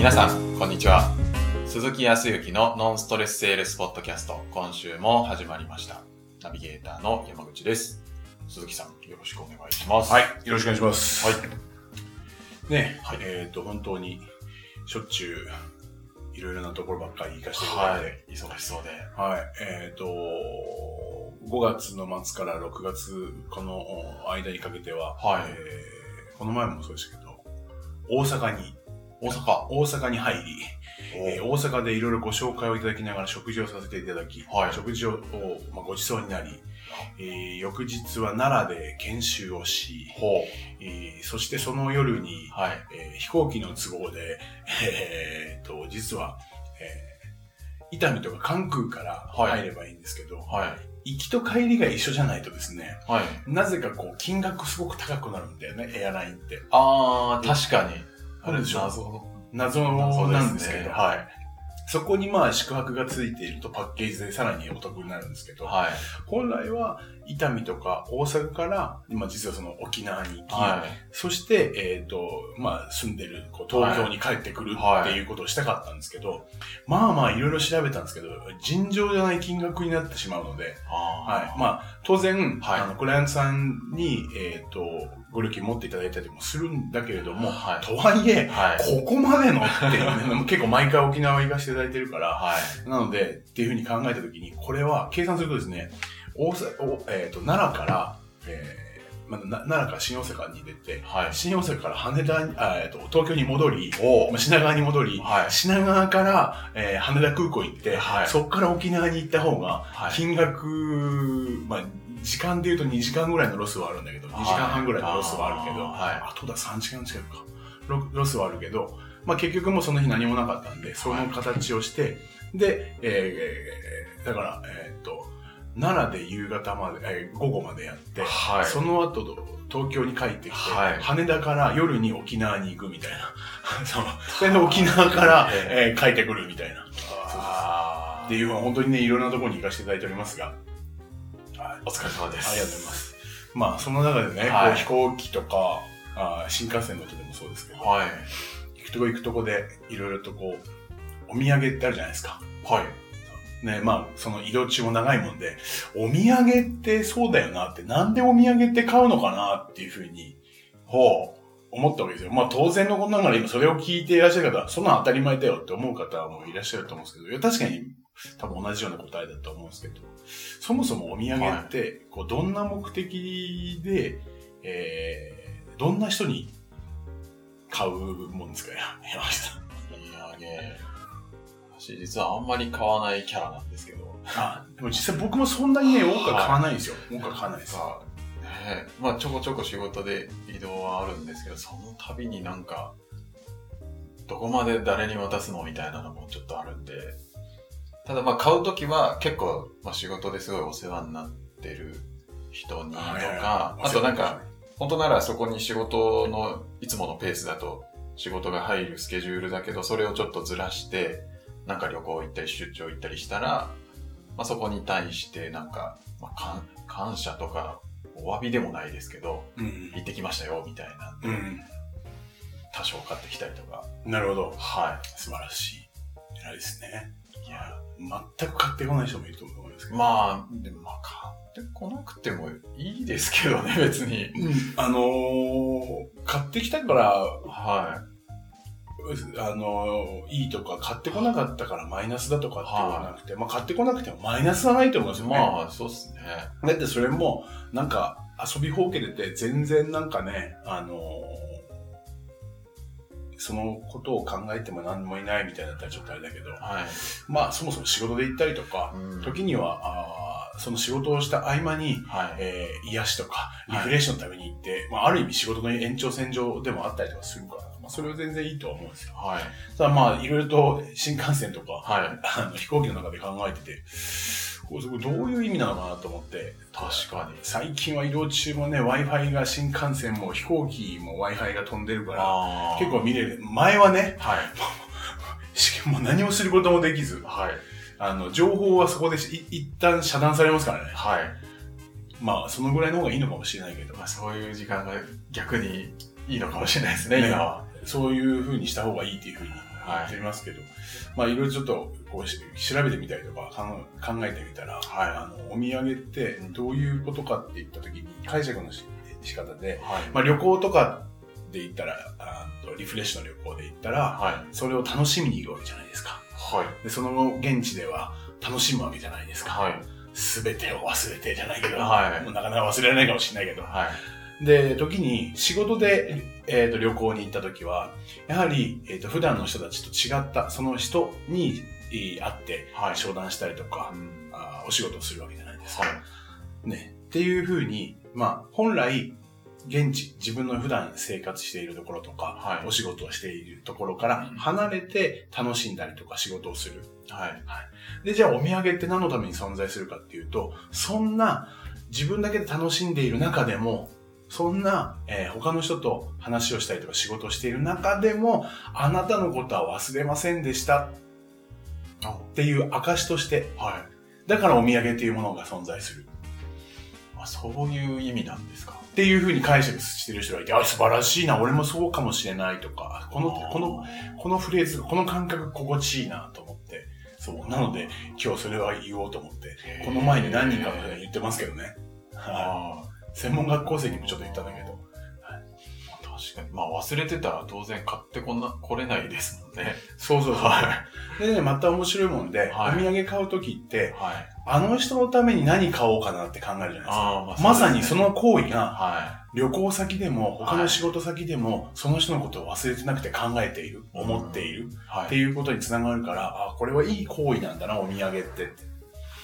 皆さん、こんにちは。鈴木康之のノンストレスセールスポッドキャスト、今週も始まりました。ナビゲーターの山口です。鈴木さん、よろしくお願いします。はい、よろしくお願いします。はい。ね、はいえっ、と、本当に、しょっちゅう、いろいろなところばっかり行かせていたはだいて、い。忙しそうで。はい、えっ、と、5月の末から6月、この間にかけては、はいえーこの前もそうでしたけど、大阪に、大阪。大阪に入り、えー大阪でいろいろご紹介をいただきながら食事をさせていただき、はい食事を、まあ、ご馳走になり、えー翌日は奈良で研修をし、ほえーそしてその夜に、う。はい。えー飛行機の都合で、えーっと、実は、えー伊丹とか関空からはい入ればいいんですけど、はい。行きと帰りが一緒じゃないとですね、はい。なぜかこう、金額すごく高くなるんだよね、エアラインって。あー、確かに。あるでしょ謎の。謎謎なんですけど、はい。そこにまあ宿泊がついているとパッケージでさらにお得になるんですけど、はい。本来は伊丹とか大阪から、まあ実はその沖縄に行き、はい。そして、えっ、と、まあ、住んでる、こう、東京に帰ってくるはいっていうことをしたかったんですけど、まあまあ、いろいろ調べたんですけど、尋常じゃない金額になってしまうので、はい。まあ、当然、はいあの、クライアントさんに、えっ、と、ご料金持っていただいたりもするんだけれども、はいとはいえ、はい。ここまでのっていうね、結構毎回沖縄行かせていただいてるから、はい。なので、っていうふうに考えたときに、これは計算するとですね、大阪、おえっ、と、奈良から、えーまあ、な奈良から新大阪に出て、はい。新大阪から羽田に、あえっと、東京に戻り、おまあ品川に戻り、はい。品川から、えー羽田空港行って、はいそこから沖縄に行った方が、はい。金額、まあ、時間で言うと2時間ぐらいのロスはあるんだけど、2時間半ぐらいのロスはあるけど、はい。あとだ3時間近くか。ロロスはあるけど、まあ結局もうその日何もなかったんで、その形をして、で、えー、だから、えーっと、奈良で夕方まで、えー午後までやって、はい。その後、東京に帰ってきて、はい羽田から夜に沖縄に行くみたいな。それで沖縄から、えー帰ってくるみたいな。っていうのは本当にね、いろんなところに行かせていただいておりますが、はい。お疲れ様です。ありがとうございます。まあ、その中でね、はいこう飛行機とか、あー新幹線の音でもそうですけど、はい。行くとこ行くとこで、いろいろとこう、お土産ってあるじゃないですか。はい。ね、まあ、その移動中も長いもんで、お土産ってそうだよなって、なんでお土産って買うのかなっていうふうに、ほう、思ったわけですよ。まあ当然のことながら今それを聞いていらっしゃる方は、そんなん当たり前だよって思う方もいらっしゃると思うんですけど、いや確かに多分同じような答えだと思うんですけど、そもそもお土産って、こう、どんな目的で、えー、どんな人に買うもんですか、山下さん。お土産。私実はあんまり買わないキャラなんですけど。あ、でも実際僕もそんなにね、多くは買わないんですよ。多くは買わないです。さねまあちょこちょこ仕事で移動はあるんですけど、その度になんか、どこまで誰に渡すの？みたいなのもちょっとあるんで、ただまあ買うときは結構、まあ、仕事ですごいお世話になってる人にとか、あとなんか、、本当ならそこに仕事のいつものペースだと仕事が入るスケジュールだけど、それをちょっとずらして、なんか旅行行ったり出張行ったりしたら、まあ、そこに対してなんか、まあ、感感謝とか、お詫びでもないですけど、うん。行ってきましたよ、みたいなうん。多少買ってきたりとか。なるほど。は素晴らしい。偉いですね。い。いや、全く買ってこない人もいると思いますけど。まあ、でもまあ、買ってこなくてもいいですけどね、別に。うん、あのー、買ってきたから、はあのー、いいとか、買ってこなかったからマイナスだとかって言わなくて、まあ買ってこなくてもマイナスはないと思うんですい。よね。まあ、そうっすね。だってそれも、なんか、遊びほうけてて、全然なんかね、あのーそのことを考えても何もいないみたいだったらちょっとあれだけど、はい。まあそもそも仕事で行ったりとか、うん時には、あーその仕事をした合間に、はい。えー癒しとか、リフレッシュのために行って、まあある意味仕事の延長線上でもあったりとかするから、まあそれは全然いいとは思うんですよ。はい。ただまあいろいろと新幹線とか、はい。あの飛行機の中で考えてて、どういう意味なのかなと思って、確かに。最近は移動中もね、Wi-Fi が新幹線も飛行機も Wi-Fi が飛んでるから、結構見れる。前はね、はい。し もう何もすることもできず、はい。あの、情報はそこでい一旦遮断されますからね。はい。まあ、そのぐらいの方がいいのかもしれないけど、まあ、そういう時間が逆にいいのかもしれないですね、ね今は。そういう風にした方がいいっていう風に言っていますけど、まあいろいろちょっとこうし調べてみたりとか考考えてみたら、はいあの、お土産ってどういうことかって言った時に解釈のし仕方で、はい。まあ旅行とかで言ったら、あとリフレッシュの旅行で言ったら、はい。それを楽しみに行くわけじゃないですか。はい。で、その後現地では楽しむわけじゃないですか。はい。すべてを忘れてじゃないけど、はいもうなかなか忘れられないかもしれないけど、はい。で、時に仕事で、えーと旅行に行った時は、やはり、えーと普段の人たちと違った、その人に、えー会ってはい。商談したりとかう、んあーお仕事をするわけじゃないですか。はい。ね。っていうふうに、まあ、本来、現地、自分の普段生活しているところとか、はいお仕事をしているところから離れて楽しんだりとか仕事をする。はい。で、じゃあお土産って何のために存在するかっていうと、そんな自分だけで楽しんでいる中でも、そんな、えー他の人と話をしたりとか仕事をしている中でも、あなたのことは忘れませんでしたあっていう証として、はい。だからお土産っていうものが存在する。あ、そういう意味なんですか？っていうふうに解釈してる人がいて、あ、素晴らしいな、俺もそうかもしれないとか、この、この、このフレーズ、この感覚心地いいなと思って、そう。なので、今日それは言おうと思って、この前に何人かの人が言ってますけどね。はあい。専門学校生にもちょっと言ったんだけど。あ、確かに。まあ忘れてたら当然買ってこな、来れないですもんね。そうそうそう。はでね、また面白いもんで、はいお土産買うときって、はい。あの人のために何買おうかなって考えるじゃないですか。ああ、まあまさにその、の行為が、は旅行先でも、他はいの仕事先でも、その人のことを忘れてなくて考えている、うん思っている、い。はい。っていうことにつながるから、あ、これはいい行為なんだな、お土産って。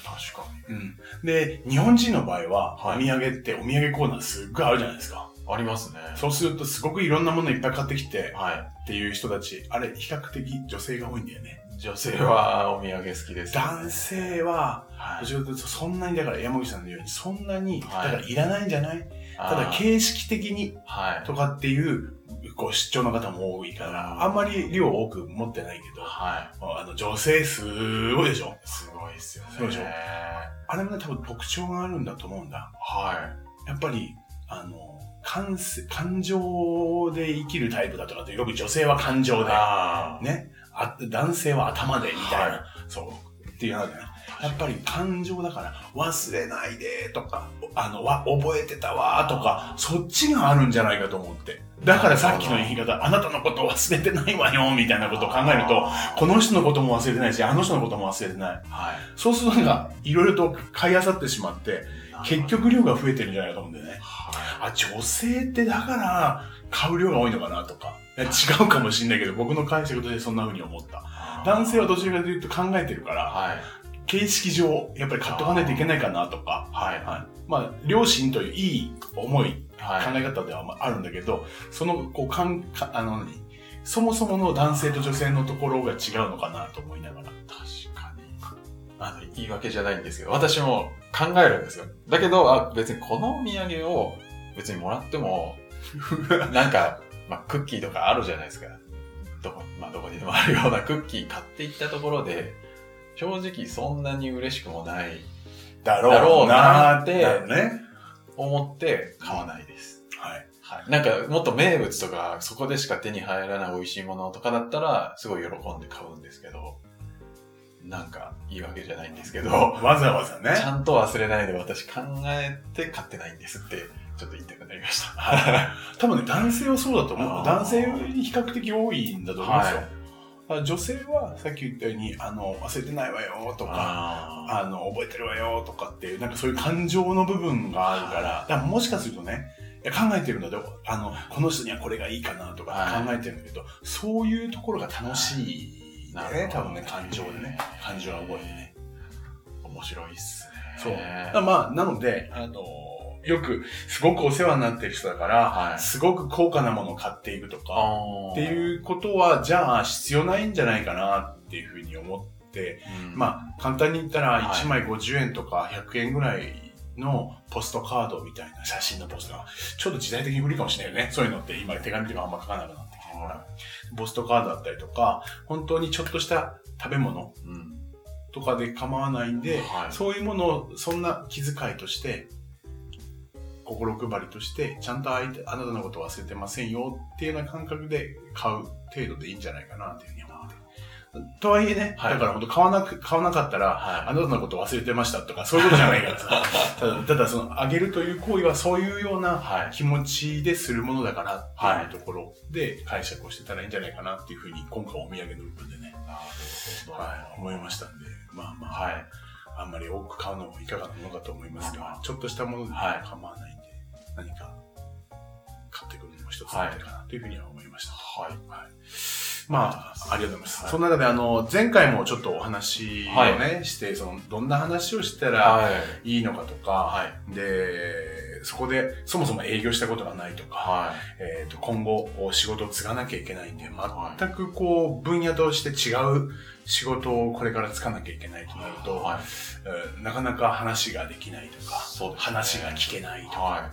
確かうん。で、日本人の場合は、はいお土産って、お土産コーナーすっごいあるじゃないですか。に。ありますね。そうすると、すごくいろんなものいっぱい買ってきて、はい。っていう人たち、あれ、比較的女性が多いんだよね。女性はお土産好きです、ね。男性は、はいそんなに、だから山口さんのように、そんなに、はいだからいらないんじゃない？ただ、形式的にはい。とかっていう、こう、出張の方も多いから、うんあんまり量多く持ってないけど、はあの、女性すごいでしょ？い。すごいですよね。そうでしょ？あれもね、多分特徴があるんだと思うんだ。はやっぱり、あの、感せ、感情で生きるタイプだとかって、よく女性は感情い。で、あね、あ男性は頭で、みたいな、はいそう、っていうのあるじゃないやっぱり感情だから、忘れないでとか、あの、わ、覚えてたわとか、そっちがあるんじゃないかと思って。だからさっきの言い方、あなたのこと忘れてないわよ、みたいなことを考えると、この人のことも忘れてないし、あの人のことも忘れてない。はい。そうするとなんか、いろいろと買い漁ってしまって、結局量が増えてるんじゃないかと思うんだよね。はあ、女性ってだから、買う量が多いのかなとか。違うかもしんないけど、僕の解釈としてそんな風に思った。い。男性はどちらかというと考えてるから、はい。形式上、やっぱり買っとかないといけないかなとか、はい。はい。まあ、両親といういい思い、はい。考え方ではまああるんだけど、その、こう、かん、かあの、何？そもそもの男性と女性のところが違うのかなと思いながら。確かに。あの、言い訳じゃないんですけど、私も考えるんですよ。だけど、あ、別にこのお土産を別にもらっても、なんか、まあ、クッキーとかあるじゃないですか。どこ、まあ、どこにでもあるようなクッキー買っていったところで、正直そんなに嬉しくもない、だろうなーって。思って買わないです。はい。はい。なんか、もっと名物とか、そこでしか手に入らない美味しいものとかだったら、すごい喜んで買うんですけど、なんか、言い訳じゃないんですけど、わざわざね。ちゃんと忘れないで私考えて買ってないんですって、ちょっと言いたくなりました。多分ね、男性はそうだと思う。男性に比較的多いんだと思うんですよ。はいあ女性は、さっき言ったように、あの、忘れてないわよとか、ああの、覚えてるわよとかっていう、なんかそういう感情の部分があるから、はいだからもしかするとね、考えてるんだよ。あの、この人にはこれがいいかなとかはい考えてるんだけど、そういうところが楽しいなるほど多分ね、感情でね。感情が覚えてね。ー面白いっすね。そう。まあ、なので、あの、よく、すごくお世話になってる人だから、はいすごく高価なものを買っていくとか、っていうことは、じゃあ必要ないんじゃないかなっていうふうに思って、うんまあ、簡単に言ったらはい1枚50円とか100円ぐらいのポストカードみたいな写真のポストが、ちょっと時代的に無理かもしれないよね。そういうのって今手紙とかあんま書かなくなってきてるから。ポストカードだったりとか、本当にちょっとした食べ物うん。とかで構わないんで、はいそういうものをそんな気遣いとして、心配りとして、ちゃんと相手、あなたのことを忘れてませんよっていうような感覚で買う程度でいいんじゃないかなっていう。とはいえね、はいだから本当買わなく、買わなかったら、はいあなたのこと忘れてましたとか、そういうことじゃないからさ。ただ、ただその、あげるという行為はそういうようなはい。気持ちでするものだからっていうところで解釈をしてたらいいんじゃないかなっていうふうに、今回お土産の部分でね。はい、思いましたんで、まあまあ、はい。あんまり多く買うのもいかがなものかと思いますがちょっとしたものではい構わないんで、何か買ってくるのも一つだったかなというふうには思いました。はい。はい。まあ、ありがとうございます。はいその中で、あの、前回もちょっとお話をね、して、その、どんな話をしたらはい。いいのかとか、はい。で、そこで、そもそも営業したことがないとか、はえっ、と、今後、仕事を継がなきゃいけないんで、はい全くこう、分野として違う仕事をこれからつかなきゃいけないとなるい。と、なかなか話ができないとか、ね話が聞けないとか、は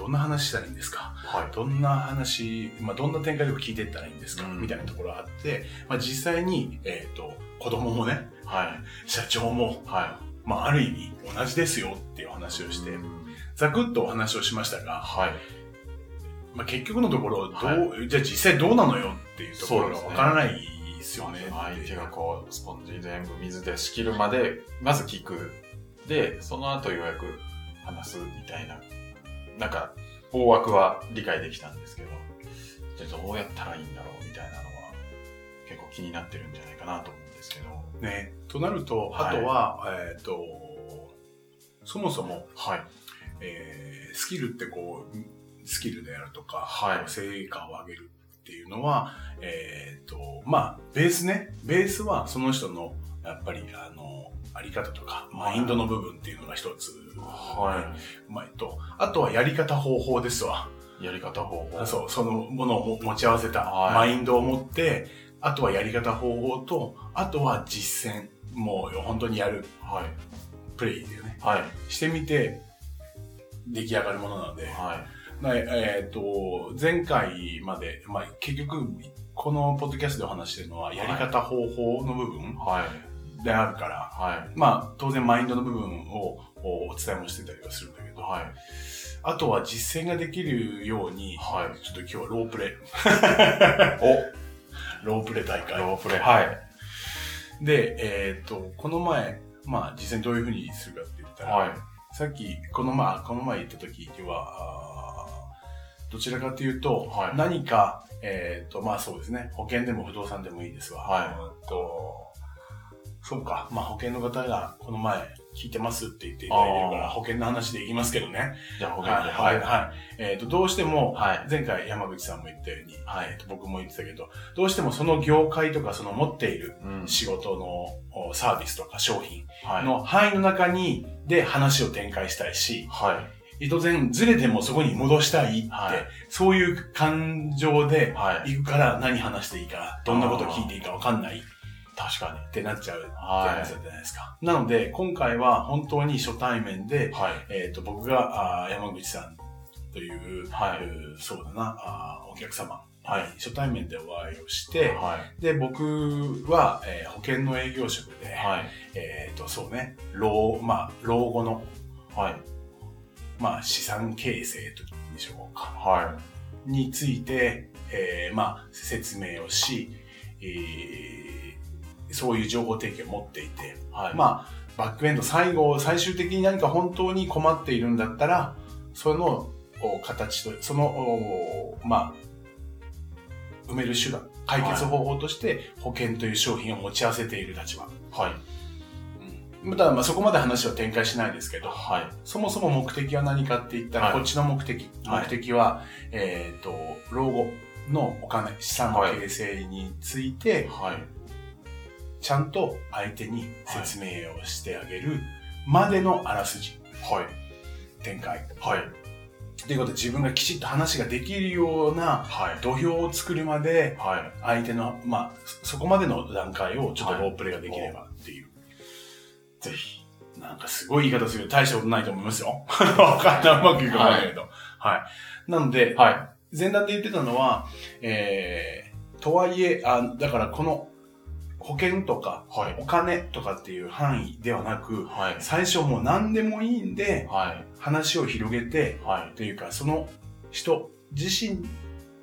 どんな話したらいいんですか？い。はい。どんな話、まあ、どんな展開で聞いていったらいいんですか、うんみたいなところがあって、まあ、実際に、えっ、と、子供もね、はい。社長も、はまあ、ある意味同じですよっていう話い。をして、うんざくっとお話をしましたが、はい。まあ、結局のところ、どう、はじゃあ実際どうなのよっていうところがわからないですよね。相手がこう、スポンジ全部水で仕切るまで、まず聞く。で、その後ようやく話すみたいな。なんか、大枠は理解できたんですけど、じゃあどうやったらいいんだろうみたいなのは、結構気になってるんじゃないかなと思うんですけど。ね。となると、はいあとは、えっ、と、そもそも、はい。えースキルってこう、スキルであるとか、はい成果を上げるっていうのは、えっ、と、まあ、ベースね、ベースはその人の、やっぱり、あの、あり方とか、マインドの部分っていうのが一つ、はうまいと、あとはやり方方法ですわ。い。やり方方法。そう、そのものを持ち合わせたはいマインドを持って、あとはやり方方法と、あとは実践。もう本当にやるはい。プレイでね、はい。してみて、出来上がるものなので、はまあえっ、と、前回まで、まあ結局、このポッドキャストでお話してるのは、やり方方法の部分い。はい。であるから、はい。まあ当然マインドの部分をおお伝えもしてたりはするんだけど、はい。あとは実践ができるように、はい。ちょっと今日はロープレイ、おロープレイ大会。ロープレイ。はい。で、えっ、と、この前、まあ実際にどういうふうにするかって言ったら、はい。さっき、この前、この前言った時は、あーどちらかというと、はい何か、えっ、と、まあそうですね、保険でも不動産でもいいですわ。はいと、そうか、まあ保険の方がこの前聞いてますって言っていただいてるから、保険の話でいきますけどね。じゃあ保険で。はい、はい、はい。えっ、と、どうしても、はい。前回山口さんも言ったように、はいえーと僕も言ってたけど、どうしてもその業界とかその持っているうん仕事のおサービスとか商品はい。の範囲の中に、で話を展開したいし、はい。当然ずれてもそこに戻したいって、はいそういう感情ではい。行くから何話していいか、どんなこと聞いていいかわかんないっ確かてなっちゃうは話だったじゃないですか。なので、今回は本当に初対面でに。、はい。えっ、と、僕があー山口さんという、はいうんそうだな、あーお客様、はい初対面でお会いをして、はい。で、僕は、えー保険の営業職で、はい。えっ、と、そうね、老、まあ、老後の、はい。まあ、資産形成というんでしょうか。はについて、えーまあ、説明をし、えーそういう情報提供を持っていて、い。はい。まあ、バックエンド、最後、最終的に何か本当に困っているんだったら、そのお形と、その、おまあ、埋める手段、解決方法として保険という商品を持ち合わせている立場。はい。うん、ただ、まあ、そこまで話は展開しないですけど、はい。そもそも目的は何かって言ったら、はいこっちの目的。はい目的は、えっ、と、老後のお金、資産の形成について、はい。ちゃんと相手に説明をしてあげるまでのあらすじ、はい。展開。はい。ということで自分がきちっと話ができるようなはい。土俵を作るまで、はい。相手の、まあ、そそこまでの段階をちょっとロープレイができればっていう。ぜひ。なんかすごい言い方する大したことないと思いますよ。わかんない。うまくいくかないけど。はい。なので、は前段で言ってたのは、えー、とはいえ、あだからこの保険とか。お金とかっていう範囲ではなく、はい。最初もう何でもいいんで、はい。話を広げて、はい。というか、その人自身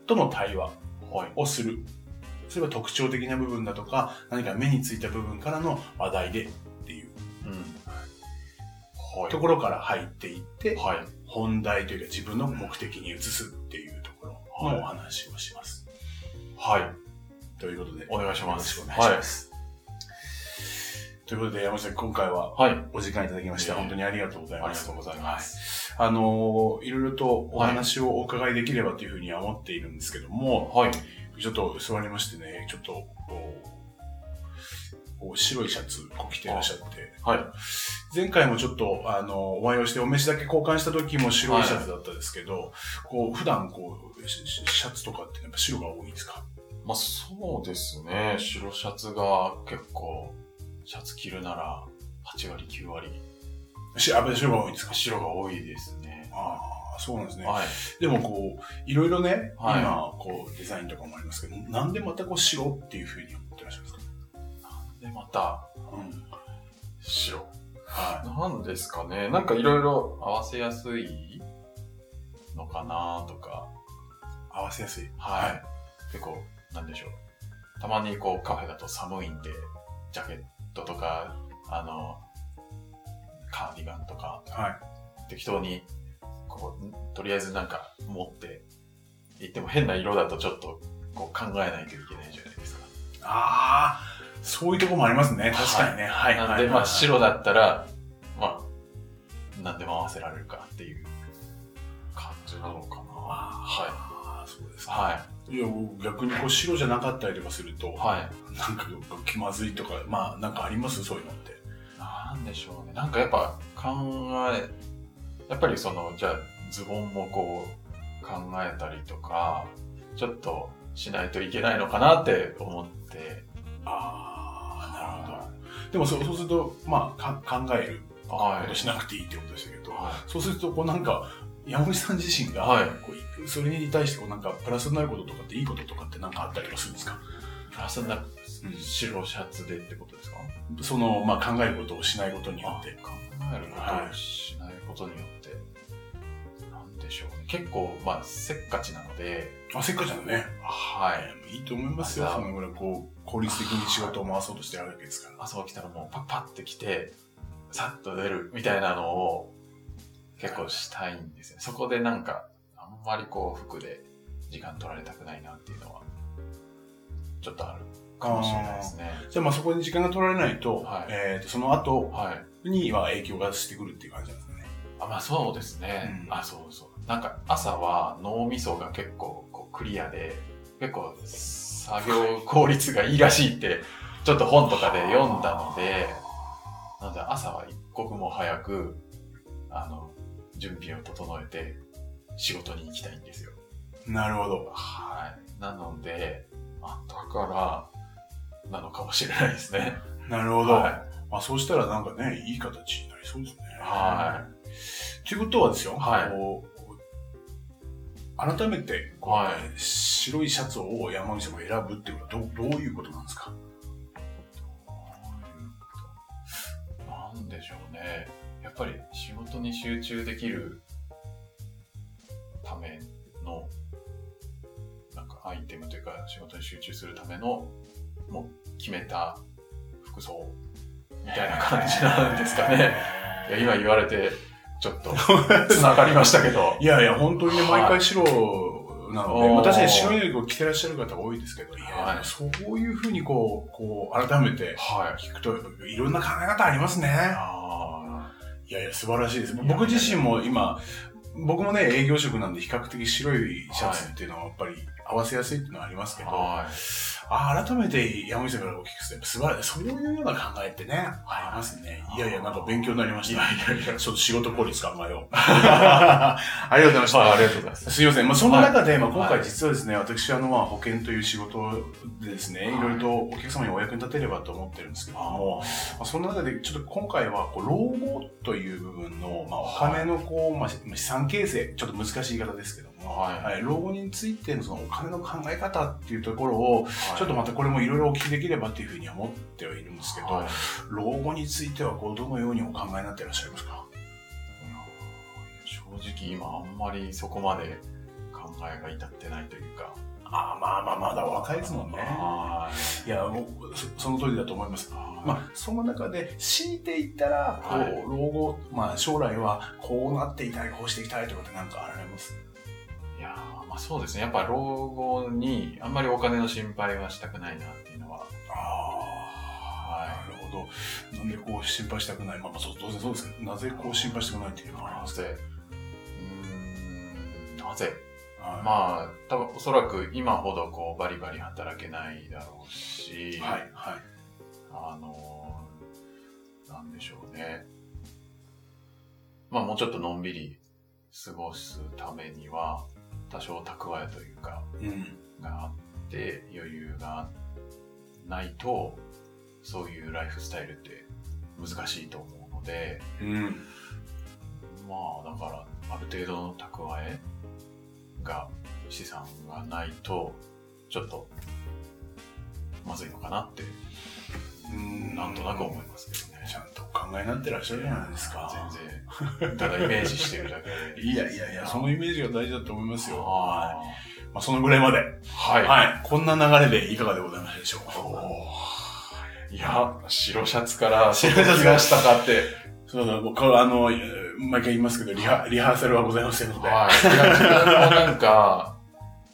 との対話はい。をする。それは特徴的な部分だとか、何か目についた部分からの話題でっていううん。はい。ところから入っていって、はい。本題というか自分の目的に移すっていうところのお話をします。はい。ということで、お願いします。よろしくお願いします。ということで、山下今回ははい。はい。お時間いただきまして、いえいえ本当にありがとうございます。ありがとうございます。あのーいろいろとお話をお伺いできればというふうには思っているんですけども、はい。ちょっと座りましてね、ちょっと、こう、白いシャツこう着てらっしゃって、はい。前回もちょっと、あの、お会いをしてお飯だけ交換した時も白いシャツだったですけど、こう、普段こう、シシャツとかってやっぱ白が多いんですか？まあそうですね。白シャツが結構、シャツ着るなら8割、9割。しあ、白が多いんですか？白が多いですね。ああ、そうなんですね。はい。でもこう、いろいろね、はい今、こう、デザインとかもありますけど、なんでまたこう白っていうふうに思ってらっしゃるんですか？で、また、うん。白？はなんですかね。なんかいろいろ合わせやすいのかなとか。い。合わせやすい。はい。結構、なんでしょう。たまにこうカフェだと寒いんで、ジャケットとか、あの、カーディガンとか、はい。適当に、こう、とりあえずなんか持って行っても変な色だとちょっとこう考えないといけないじゃないですか。ああ、そういうとこもありますね。確かにね。はい。なんで、まあ白だったら、まあ、何でも合わせられるかっていう感じなのかな。はああ、そうですい。か。はい。いや、逆にこう白じゃなかったりとかすると、はい。なんか気まずいとか、まあなんかあります？そういうのって。なんでしょうね。なんかやっぱ考え、やっぱりその、じゃあズボンもこう考えたりとか、ちょっとしないといけないのかなって思って、ああ、なるほど。でもそうそうすると、まあか考えるはことしなくていいってことでしたけど、はそうすると、こうなんか、山口さん自身が、はいこうそれに対してこうなんかプラスになることとかっていいこととかってなんかあったりはするんですか？い。プラスな、白シャツでってことですか？その、まあ考えることをしないことによって。考えることをしないことによって、なんでしょうね。結構、まあ、せっかちなので、あ、せっかちなのね。はい。いいと思いますよ。まあそのぐらいこう、効率的に仕事を回そうとしてあるわけですから。朝起きたらもうパッパッて来て、さっと出るみたいなのを結構したいんですよね。そこでなんか、あんまりこう服で時間取られたくないなっていうのは、ちょっとあるかもしれないですね。じゃあまあそこに時間が取られないと、はいえーとその後はい。には影響がしてくるっていう感じなんですね。あ、まあそうですね。うんあ、そうそう。なんか朝は脳みそが結構こうクリアで、結構作業効率がいいらしいって、ちょっと本とかで読んだので、なので朝は一刻も早く、あの、準備を整えて仕事に行きたいんですよ。なるほど。はい。なので、あだから、なのかもしれないですね。なるほど。はい。まあそうしたらなんかね、いい形になりそうですね。。はいということはですよ、はいこう改めてはい白いシャツを山口さんが選ぶっていうことはどうどういうことなんですか？なんでしょうね。やっぱり仕事に集中できるための、なんかアイテムというか仕事に集中するための、もう決めた服装みたいな感じなんですかね。いや今言われて、ちょっと繋がりましたけど。いやいや、本当に毎回白なので、おーまあ、確かに白いのを着てらっしゃる方多いですけど、いそういうふうにこう、こう、改めてはい。聞くと、いろんな考え方ありますね。あいやいや、素晴らしいです。僕自身も今、僕もね、営業職なんで比較的白いシャツっていうのはやっぱり合わせやすいっていうのはありますけど、あ。はい。あ改めて山口さんからお聞きすると、素晴らしい。そういうような考えってね、ありますね。いやいや、なんか勉強になりました。いやいやいやちょっと仕事効率考えよう。ありがとうございました。はい、ありがとうございます。すいません。まあ、そんな中で、まあ、はい今回実はですね、私、あの、まあ、保険という仕事でですね、はいいろいろとお客様にお役に立てればと思ってるんですけども、まあ、その中で、ちょっと今回は、こう、老後という部分の、まあ、お金の、こう、まあ、資産形成、ちょっと難しい言い方ですけども、はいはい、老後についての、その、お金の考え方っていうところを、はい。ちょっとまたこれもいろいろお聞きできればっていうふうには思ってはいるんですけど、はい。老後については、こう、どのようにお考えになっていらっしゃいますか？正直今あんまりそこまで考えが至ってないというか、ああ、まあまあ、まだ若いですもんね。はい。や、もう、そその通りだと思います。い。ままあ、その中で、強いていったら、こう、はい。老後、まあ、将来は、こうなっていたい、こうしていきたいとかってなんかあられます？そうですね。やっぱ老後にあんまりお金の心配はしたくないなっていうのは。ああ、なるほど。なんでこう、心配したくない？まあ、まあ、そう当然そうですけど、なぜこう、心配したくないっていうのはありますなぜ、うーん、なぜ？あまあ、多分おそらく今ほどこうバリバリ働けないだろうし、はい、はい。あのー、なんでしょうね。まあもうちょっとのんびり過ごすためには、多少蓄えというか、うん。があって、余裕がないと、そういうライフスタイルって難しいと思うので、うん。まあだから、ある程度の蓄えが、資産がないと、ちょっと、まずいのかなって、うんなんとなく思いますけどね。ちゃんとお考えになってらっしゃるじゃないですか。全然、ただイメージしてるだけで。いやいやいや、そのイメージが大事だと思いますよ。はい。あまあ、そのぐらいまで。ーはい。はい。こんな流れでいかがでございましたでしょう？か。いや、白シャツから白シャツ来ましたかって。そうだ、僕はあの、えー毎回言いますけど、リハ、リハーサルはございませんので。はい。いや、自分もなんか、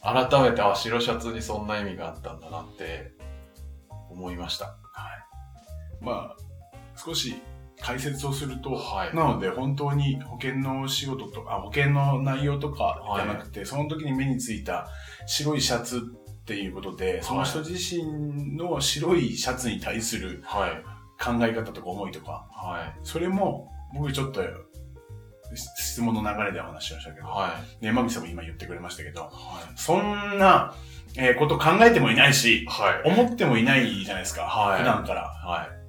改めて、あ、白シャツにそんな意味があったんだなって、思いました。まあ、少し解説をすると、はいなので本当に保険の仕事とか、保険の内容とかじゃなくて、その時に目についた白いシャツっていうことで、その人自身の白いシャツに対するはい。考え方とか思いとか、はい。それも僕ちょっと質問の流れでお話ししましたけど、はい。ね、山口さんも今言ってくれましたけど、はい。そんな、えーこと考えてもいないし、はい。思ってもいないじゃないですか、はい普段から。はい。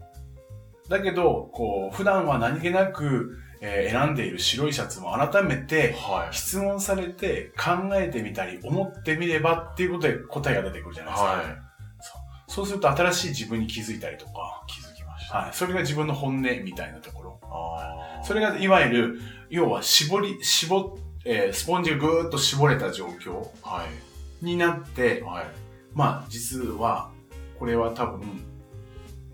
だけど、こう、普段は何気なく、えー選んでいる白いシャツも改めてはい。質問されて考えてみたり思ってみればっていうことで答えが出てくるじゃないですか。はい。そうすると新しい自分に気づいたりとか、気づきました。はい。それが自分の本音みたいなところ。あーそれがいわゆる、要は絞り、絞、えースポンジがぐーっと絞れた状況はい。になって、はい。まあ実は、これは多分、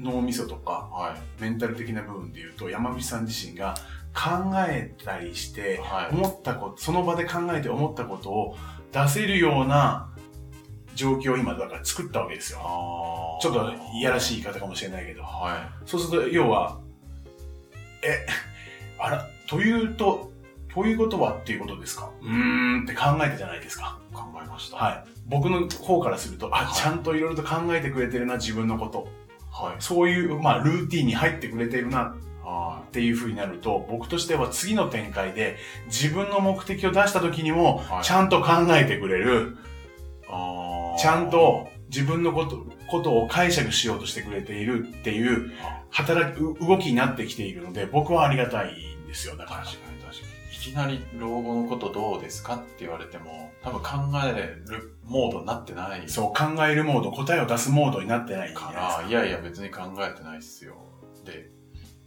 脳みそとか、はい。メンタル的な部分で言うと、山口さん自身が考えたりして、はい。思ったこと、その場で考えて思ったことを出せるような状況を今だから作ったわけですよ。ちょっといやらしい言い方かもしれないけど。はそうすると、要は、え、あら、というと、ということはっていうことですか？うーんって考えたじゃないですか。い。考えました。はい。僕の方からすると、あ、はいちゃんといろいろと考えてくれてるな、自分のこと。はい。そういう、まあ、ルーティンに入ってくれてるなはっていう風になると、僕としては次の展開で自分の目的を出した時にもはい、ちゃんと考えてくれる、い。あーちゃんと自分のこと、ことを解釈しようとしてくれているっていう、働き、う動きになってきているので、僕はありがたいんですよ、だから。きなり老後のことどうですかって言われても、多分考えるモードになってないそう、考えるモード、答えを出すモードになってないから、いやいや別に考えてないっすよ。で、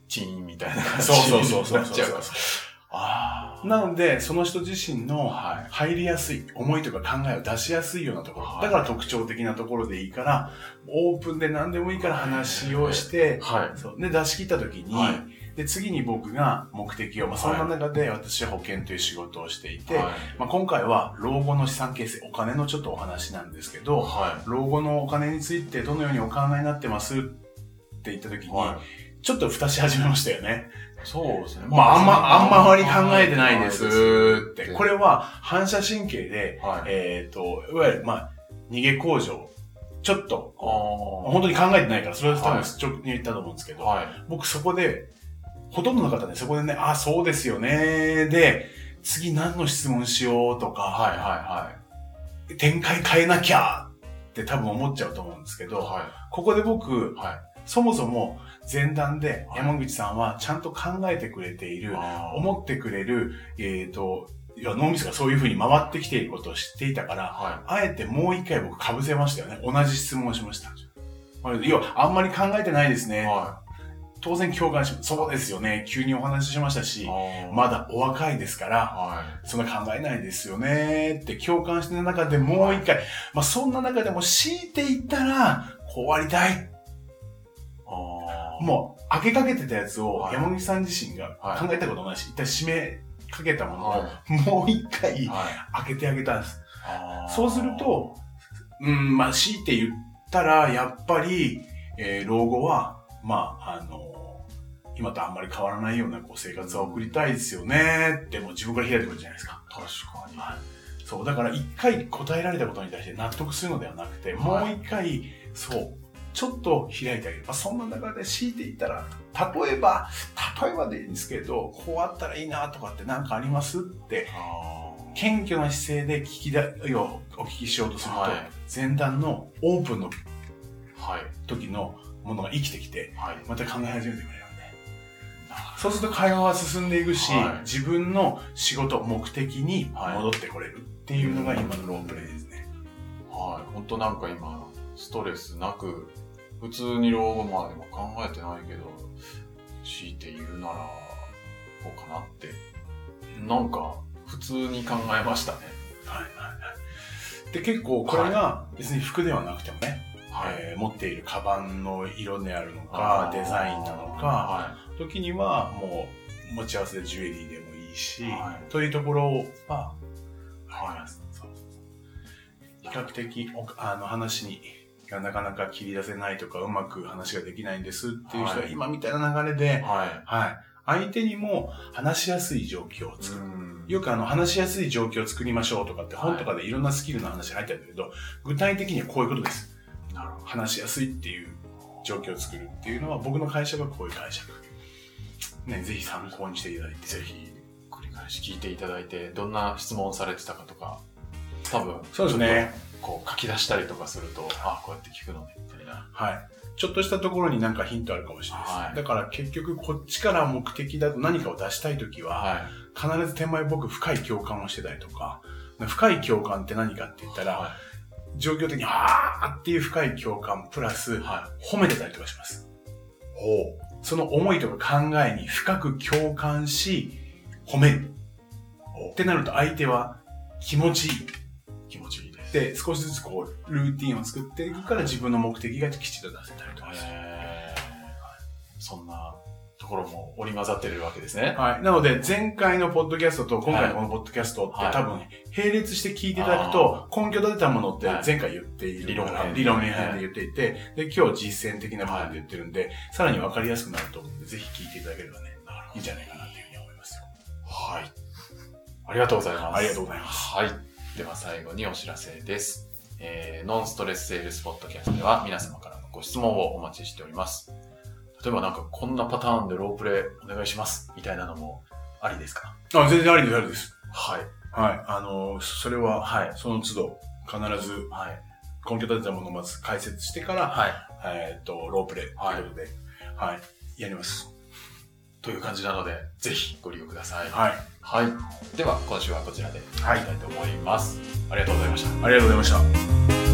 チーンみたいな感じそうそうそうそうになっちゃうから。あなので、その人自身のはい入りやすい、思いとか考えを出しやすいようなところ。はいだから特徴的なところでいいから、オープンで何でもいいから話をして、はい。そうで、出し切った時に、はいで、次に僕が目的を、まあ、そんな中で私は保険という仕事をしていて、はい。まあ、今回は老後の資産形成、お金のちょっとお話なんですけど、は老後のお金についてどのようにお考えになってますって言った時い。に、はちょっと蓋し始めましたよね。い。そうですね。まあ、あんま、あんまり考えてないですって。これ、れは反射神経で、はい。えっ、と、いわゆる、まあ、逃げ工場。ちょっと、あ本当に考えてないから、それは多分はい直に言ったと思うんですけど、はい。僕そこで、ほとんどの方ね、そこでね、あ、そうですよね。で、次何の質問しようとか、はいは展開変えなきゃって多分思っちゃうと思うんですけど、いはい。はここで僕い。、はい。そもそも前段ではい山口さんはちゃんと考えてくれている、あー思ってくれる、えっ、と、いや脳みそがそういう風に回ってきていることを知っていたから、はあえてもう一回僕被せましたよね。同じ質問をしました。要は、あんまり考えてないですい。ね。は当然共感します。そうですよね。急にお話ししましたし、まだお若いですから、はそんな考えないですよねって共感してる中でもう一回、まあそんな中でも強いて言ったら、こうありたい。もう、開けかけてたやつをはい山口さん自身がはい考えたことないし、一旦締めかけたものを、はもう一回はい。開けてあげたんです。そうする、と、うん、まあ強いて言ったら、やっぱり、えー老後は、まあ、あの今とあんまり変わらないようなこう生活は送りたいですよねってもう自分から開いてくるじゃないですか。確かに。そう、だから一回答えられたことに対して納得するのではなくて、もう一回、そう、ちょっと開いてあげる。まあ、そんな中で強いていったら、例えば、例えばでいいんですけど、こうあったらいいなとかって何かありますって、謙虚な姿勢で聞きだ、よ、お聞きしようとすると、はい前段のオープンのはい。時のものが生きてきて、はい。また考え始めてくれる。そうすると会話は進んでいくし、はい自分の仕事、目的に戻ってこれるっていうのが今のロープレイですね。はい。本当なんか今、ストレスなく、普通に老後までも考えてないけど、強いて言うなら、こうかなって、なんか、普通に考えましたね。はいはいはい。で、結構これが別に服ではなくてもね、はい。えー持っているカバンの色であるのか、デザインなのか、は時にはもう持ち合わせでジュエリーでもいいし、はいというところは、はいあります。そう比較的おあの話にがなかなか切り出せないとか、うまく話ができないんですっていう人ははい今みたいな流れい。で、ははい。相手にも話しやすい状況をい。作る。んよくあの話しやすい状況を作りましょうとかってはい本とかでいろんなスキルの話入ってるんだけど、具体的にはこういうことです。話しやすいっていう状況を作るっていうのは僕の会社がこういう会社。ね、ぜひ参考にしていただいて。ぜひ、繰り返し聞いていただいて、どんな質問されてたかとか、多分、そうですね。こう書き出したりとかすると、あ、こうやって聞くのね、みたいな。はい。ちょっとしたところになんかヒントあるかもしれないです。はいだから結局こっちから目的だと何かを出したいときは、は必ず手前僕深い共感をしてたりとか、深い共感って何かって言ったい。ら、は状況的に、あーっていう深い共感プラスい。、は褒めてたりとかします。その思いとか考えに深く共感し、褒める。ってなると相手は気持ちいい。い。気持ちいいです。で、少しずつこう、ルーティンを作っていくから自分の目的がきちっと出せたりとかする。そんなところも織り交ざってるわけですね。はい。なので、前回のポッドキャストと今回のこのポッドキャストって、はい多分、並列して聞いていただくと、根拠立てたものってはい前回言っている理論編理論編で言っていて、で、今日実践的な部分で言ってるんで、さらに分かりやすくなると思うので、ぜひ聞いていただければね、いいんじゃないかなというふうに思いますよ。はい。ありがとうございます。ありがとうございます。はい。では最後にお知らせです。えー、ノンストレスセールスポッドキャストでは皆様からのご質問をお待ちしております。例えばなんかこんなパターンでロープレイお願いしますみたいなのもありですか？あ、全然ありです、ありです。はい。はい。あの、それは、はい。その都度、必ずはい。根拠立てたものをまず解説してから、はい。えっと、ロープレイということで、はい。やります。という感じなので、ぜひご利用ください。はい。はい。では今週はこちらで終はいわりたいと思います。ありがとうございました。ありがとうございました。